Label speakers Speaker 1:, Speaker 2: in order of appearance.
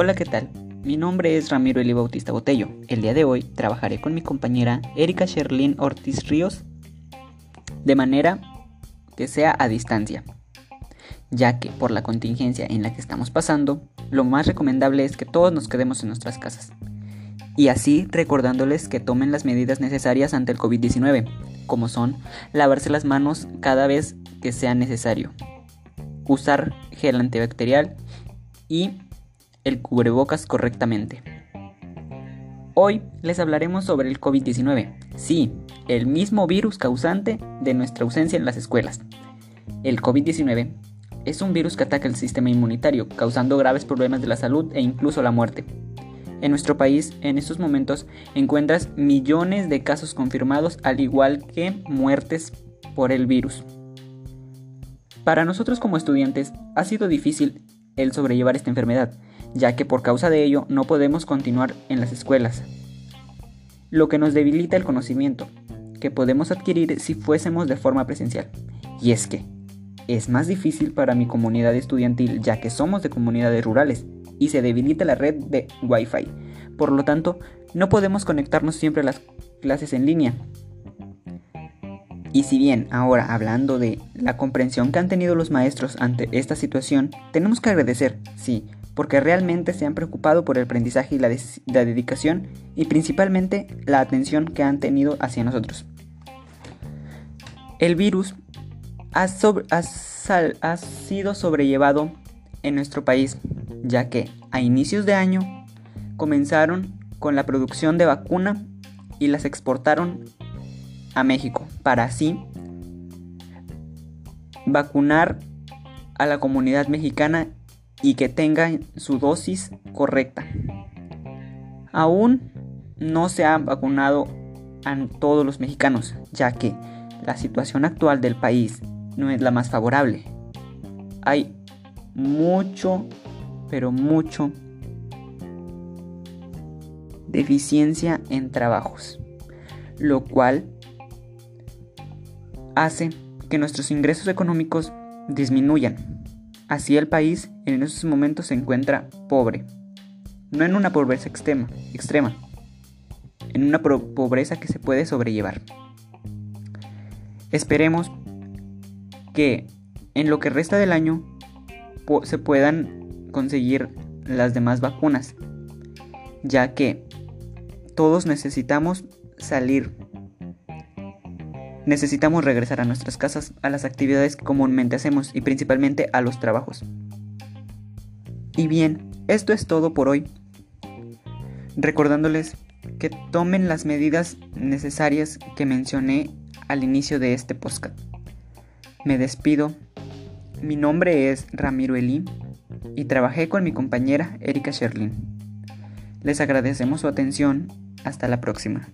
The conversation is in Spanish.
Speaker 1: Hola, ¿qué tal? Mi nombre es Ramiro Eli Bautista Botello. El día de hoy trabajaré con mi compañera Erika Sherlyn Ortiz Ríos de manera que sea a distancia, ya que por la contingencia en la que estamos pasando, lo más recomendable es que todos nos quedemos en nuestras casas. Y así recordándoles que tomen las medidas necesarias ante el COVID-19, como son lavarse las manos cada vez que sea necesario, usar gel antibacterial y el cubrebocas correctamente. Hoy les hablaremos sobre el COVID-19, sí, el mismo virus causante de nuestra ausencia en las escuelas. El COVID-19 es un virus que ataca el sistema inmunitario, causando graves problemas de la salud e incluso la muerte. En nuestro país, en estos momentos, encuentras millones de casos confirmados, al igual que muertes por el virus. Para nosotros como estudiantes, ha sido difícil el sobrellevar esta enfermedad, ya que por causa de ello no podemos continuar en las escuelas, lo que nos debilita el conocimiento que podemos adquirir si fuésemos de forma presencial. Y es que es más difícil para mi comunidad estudiantil ya que somos de comunidades rurales y se debilita la red de Wi-Fi. Por lo tanto, no podemos conectarnos siempre a las clases en línea. Y si bien ahora hablando de la comprensión que han tenido los maestros ante esta situación, tenemos que agradecer, sí, porque realmente se han preocupado por el aprendizaje y la, dedicación y principalmente la atención que han tenido hacia nosotros. El virus ha, sido sobrellevado en nuestro país, ya que a inicios de año comenzaron con la producción de vacuna y las exportaron a México para así vacunar a la comunidad mexicana y que tengan su dosis correcta. Aún no se han vacunado a todos los mexicanos, ya que la situación actual del país no es la más favorable. Hay mucho, pero mucho deficiencia en trabajos, lo cual hace que nuestros ingresos económicos disminuyan Así el país en esos momentos se encuentra pobre, no en una pobreza extrema, extrema en una pobreza que se puede sobrellevar. Esperemos que en lo que resta del año se puedan conseguir las demás vacunas, ya que todos necesitamos salir necesitamos regresar a nuestras casas, a las actividades que comúnmente hacemos y principalmente a los trabajos. Y bien, esto es todo por hoy. Recordándoles que tomen las medidas necesarias que mencioné al inicio de este podcast. Me despido. Mi nombre es Ramiro Elí y trabajé con mi compañera Erika Sherlin. Les agradecemos su atención. Hasta la próxima.